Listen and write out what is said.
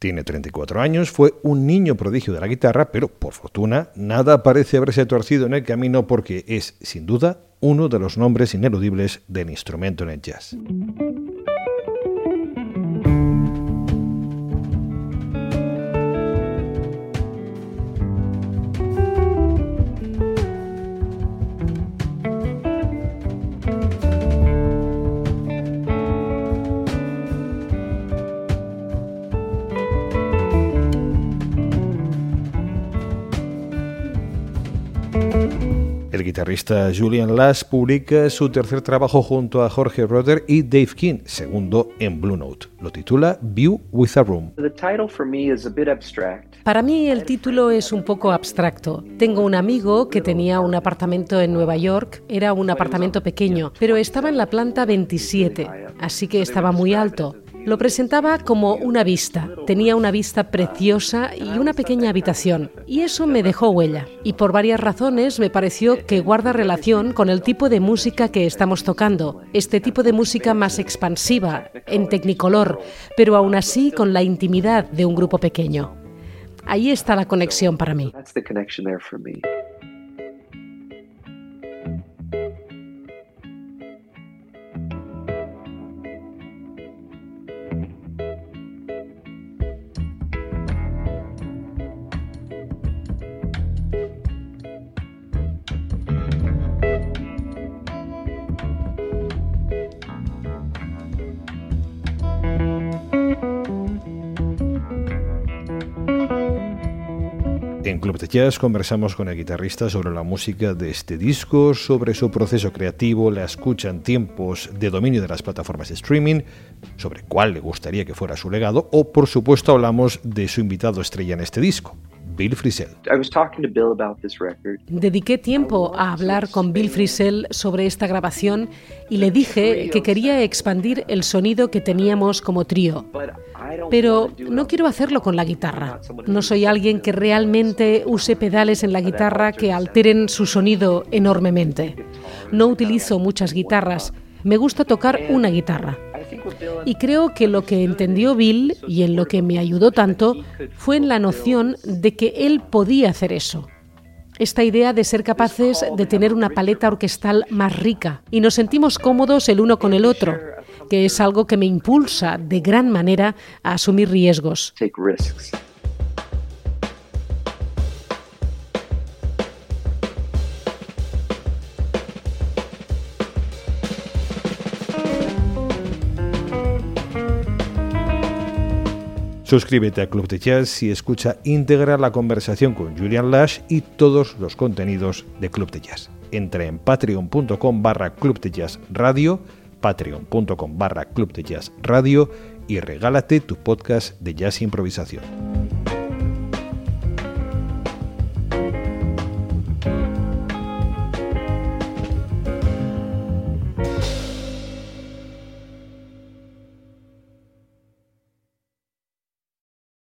Tiene 34 años, fue un niño prodigio de la guitarra, pero por fortuna nada parece haberse torcido en el camino porque es, sin duda, uno de los nombres ineludibles del instrumento en el jazz. El guitarrista Julian Lash publica su tercer trabajo junto a Jorge Roder y Dave King, segundo en Blue Note. Lo titula View with a Room. Para mí el título es un poco abstracto. Tengo un amigo que tenía un apartamento en Nueva York, era un apartamento pequeño, pero estaba en la planta 27, así que estaba muy alto. Lo presentaba como una vista. Tenía una vista preciosa y una pequeña habitación. Y eso me dejó huella. Y por varias razones me pareció que guarda relación con el tipo de música que estamos tocando. Este tipo de música más expansiva, en tecnicolor, pero aún así con la intimidad de un grupo pequeño. Ahí está la conexión para mí. En Club de Jazz conversamos con el guitarrista sobre la música de este disco, sobre su proceso creativo, la escucha en tiempos de dominio de las plataformas de streaming, sobre cuál le gustaría que fuera su legado, o por supuesto hablamos de su invitado estrella en este disco, Bill Frisell. Dediqué tiempo a hablar con Bill Frisell sobre esta grabación y le dije que quería expandir el sonido que teníamos como trío. Pero no quiero hacerlo con la guitarra. No soy alguien que realmente use pedales en la guitarra que alteren su sonido enormemente. No utilizo muchas guitarras. Me gusta tocar una guitarra. Y creo que lo que entendió Bill y en lo que me ayudó tanto fue en la noción de que él podía hacer eso. Esta idea de ser capaces de tener una paleta orquestal más rica y nos sentimos cómodos el uno con el otro, que es algo que me impulsa de gran manera a asumir riesgos. Suscríbete a Club de Jazz y escucha íntegra la conversación con Julian Lash y todos los contenidos de Club de Jazz. Entra en patreon.com barra Club de Jazz Radio, patreon.com barra Club de Jazz Radio y regálate tu podcast de jazz improvisación.